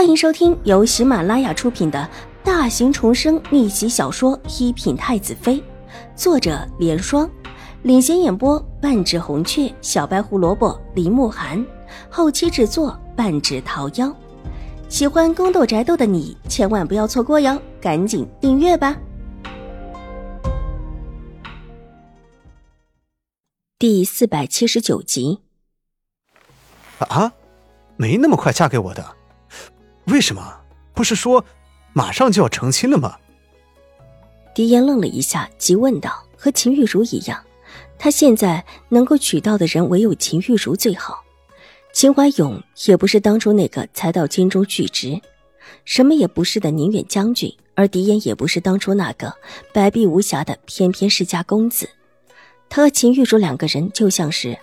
欢迎收听由喜马拉雅出品的大型重生逆袭小说《一品太子妃》，作者：莲霜，领衔演播：半指红雀、小白胡萝卜、林慕寒，后期制作：半指桃夭。喜欢宫斗宅斗的你千万不要错过哟，赶紧订阅吧！第四百七十九集。啊，没那么快嫁给我的。为什么？不是说马上就要成亲了吗？狄言愣了一下，急问道：“和秦玉茹一样，他现在能够娶到的人唯有秦玉茹最好。秦怀勇也不是当初那个才到京中殉职，什么也不是的宁远将军，而狄言也不是当初那个白璧无瑕的翩翩世家公子。他和秦玉茹两个人就像是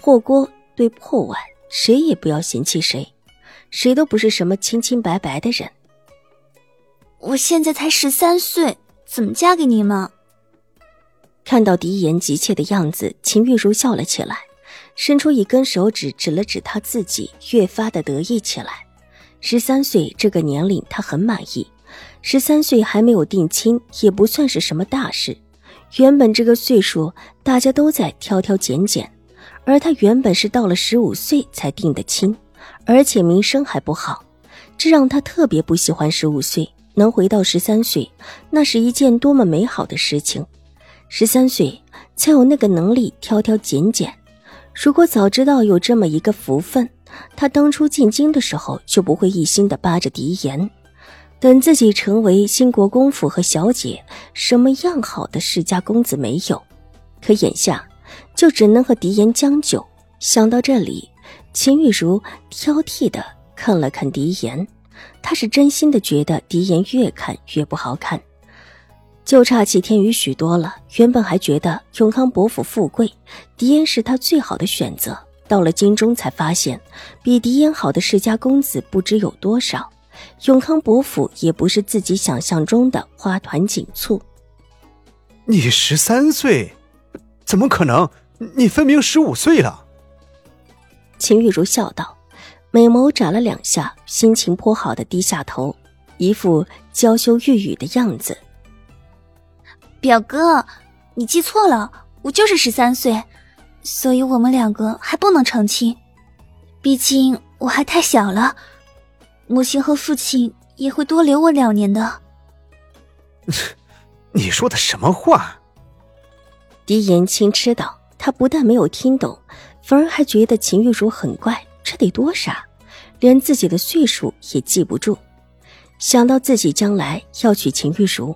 破锅对破碗，谁也不要嫌弃谁。”谁都不是什么清清白白的人。我现在才十三岁，怎么嫁给你吗？看到狄言急切的样子，秦玉茹笑了起来，伸出一根手指指了指他自己，越发的得意起来。十三岁这个年龄，他很满意。十三岁还没有定亲，也不算是什么大事。原本这个岁数，大家都在挑挑拣拣，而他原本是到了十五岁才定的亲。而且名声还不好，这让他特别不喜欢十五岁。能回到十三岁，那是一件多么美好的事情。十三岁才有那个能力挑挑拣拣。如果早知道有这么一个福分，他当初进京的时候就不会一心的扒着狄言。等自己成为新国公府和小姐，什么样好的世家公子没有？可眼下就只能和狄言将就。想到这里。秦玉茹挑剔的看了看狄言，她是真心的觉得狄言越看越不好看，就差齐天宇许多了。原本还觉得永康伯府富贵，狄言是他最好的选择，到了京中才发现，比狄言好的世家公子不知有多少。永康伯府也不是自己想象中的花团锦簇。你十三岁，怎么可能？你分明十五岁了。秦玉茹笑道，美眸眨了两下，心情颇好的低下头，一副娇羞欲语的样子。表哥，你记错了，我就是十三岁，所以我们两个还不能成亲，毕竟我还太小了，母亲和父亲也会多留我两年的。你说的什么话？狄言轻嗤道，他不但没有听懂。反而还觉得秦玉茹很怪，这得多傻，连自己的岁数也记不住。想到自己将来要娶秦玉茹，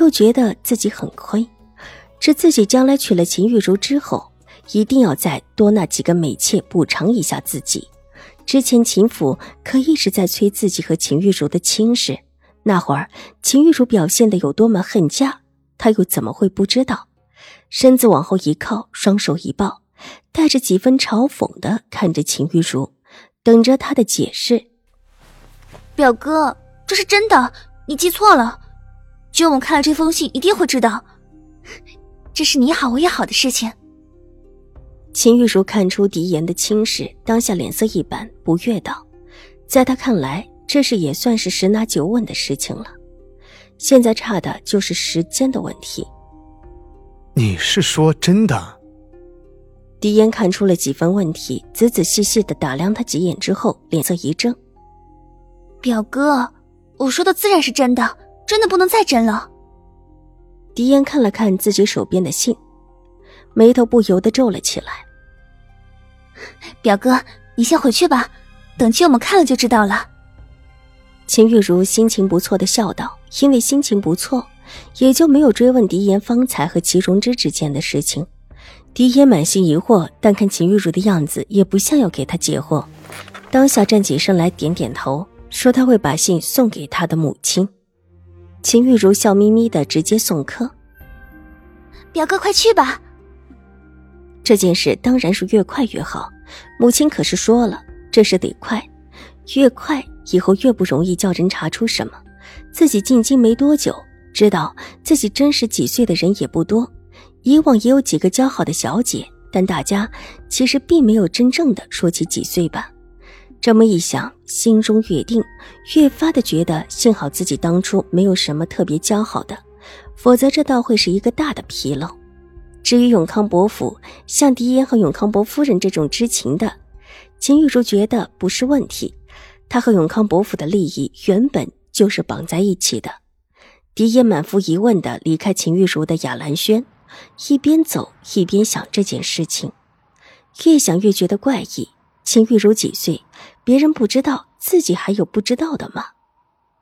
又觉得自己很亏。这自己将来娶了秦玉茹之后，一定要再多纳几个美妾补偿一下自己。之前秦府可一直在催自己和秦玉茹的亲事，那会儿秦玉茹表现的有多么恨嫁，他又怎么会不知道？身子往后一靠，双手一抱。带着几分嘲讽的看着秦玉茹，等着他的解释。表哥，这是真的，你记错了。舅母看了这封信，一定会知道，这是你好我也好的事情。秦玉茹看出狄言的轻视，当下脸色一板，不悦道：“在他看来，这事也算是十拿九稳的事情了。现在差的就是时间的问题。”你是说真的？狄烟看出了几分问题，仔仔细细的打量他几眼之后，脸色一怔：“表哥，我说的自然是真的，真的不能再真了。”狄烟看了看自己手边的信，眉头不由得皱了起来。“表哥，你先回去吧，等剧我们看了就知道了。”秦玉茹心情不错的笑道，因为心情不错，也就没有追问狄言方才和齐荣之之间的事情。狄言满心疑惑，但看秦玉茹的样子，也不像要给他解惑。当下站起身来，点点头，说他会把信送给他的母亲。秦玉茹笑眯眯的直接送客。表哥，快去吧。这件事当然是越快越好。母亲可是说了，这事得快，越快以后越不容易叫人查出什么。自己进京没多久，知道自己真实几岁的人也不多。以往也有几个交好的小姐，但大家其实并没有真正的说起几岁吧。这么一想，心中越定，越发的觉得幸好自己当初没有什么特别交好的，否则这倒会是一个大的纰漏。至于永康伯府，像狄言和永康伯夫人这种知情的，秦玉茹觉得不是问题。他和永康伯府的利益原本就是绑在一起的。狄言满腹疑问的离开秦玉茹的雅兰轩，一边走一边想这件事情，越想越觉得怪异。秦玉茹几岁？别人不知道，自己还有不知道的吗？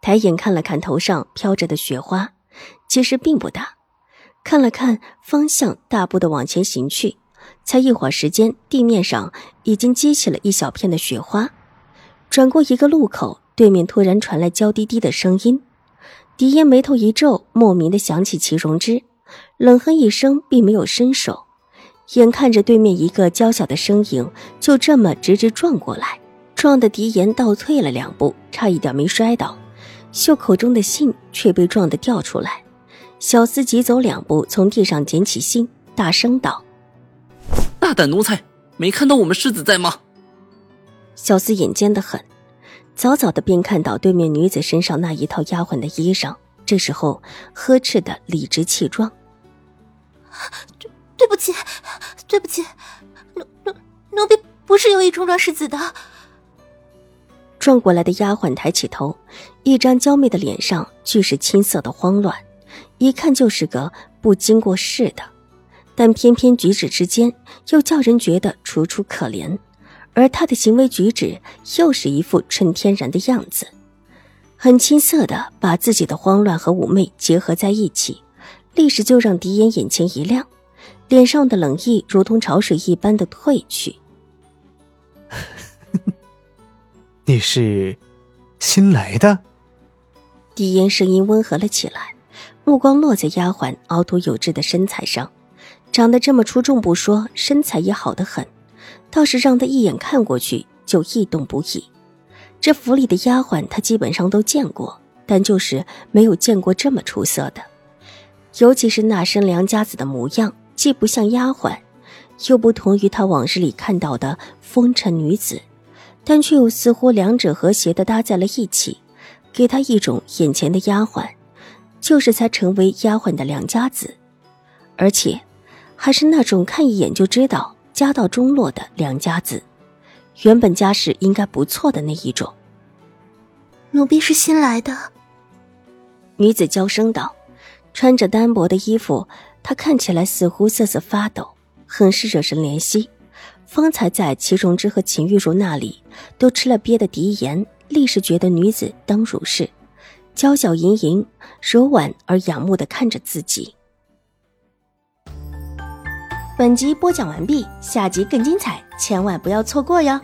抬眼看了看头上飘着的雪花，其实并不大。看了看方向，大步的往前行去。才一会儿时间，地面上已经激起了一小片的雪花。转过一个路口，对面突然传来娇滴滴的声音。狄烟眉头一皱，莫名的想起齐荣之，冷哼一声，并没有伸手。眼看着对面一个娇小的身影就这么直直撞过来，撞得狄言倒退了两步，差一点没摔倒。袖口中的信却被撞得掉出来。小厮急走两步，从地上捡起信，大声道：“大胆奴才，没看到我们世子在吗？”小厮眼尖的很，早早的便看到对面女子身上那一套丫鬟的衣裳，这时候呵斥的理直气壮：“对对不起，对不起，奴奴奴婢不是有意冲撞世子的。”撞过来的丫鬟抬起头，一张娇媚的脸上俱是青涩的慌乱。一看就是个不经过事的，但偏偏举止之间又叫人觉得楚楚可怜，而她的行为举止又是一副纯天然的样子，很青涩的把自己的慌乱和妩媚结合在一起，立时就让狄言眼前一亮，脸上的冷意如同潮水一般的退去。你是新来的？狄言声音温和了起来。目光落在丫鬟凹凸有致的身材上，长得这么出众不说，身材也好得很，倒是让他一眼看过去就异动不已。这府里的丫鬟他基本上都见过，但就是没有见过这么出色的，尤其是那身良家子的模样，既不像丫鬟，又不同于他往日里看到的风尘女子，但却又似乎两者和谐的搭在了一起，给他一种眼前的丫鬟。就是才成为丫鬟的良家子，而且还是那种看一眼就知道家道中落的良家子，原本家世应该不错的那一种。奴婢是新来的。女子娇声道，穿着单薄的衣服，她看起来似乎瑟瑟发抖，很是惹人怜惜。方才在齐荣之和秦玉茹那里都吃了鳖的狄言，立时觉得女子当如是。娇小盈盈、柔婉而仰慕的看着自己。本集播讲完毕，下集更精彩，千万不要错过哟。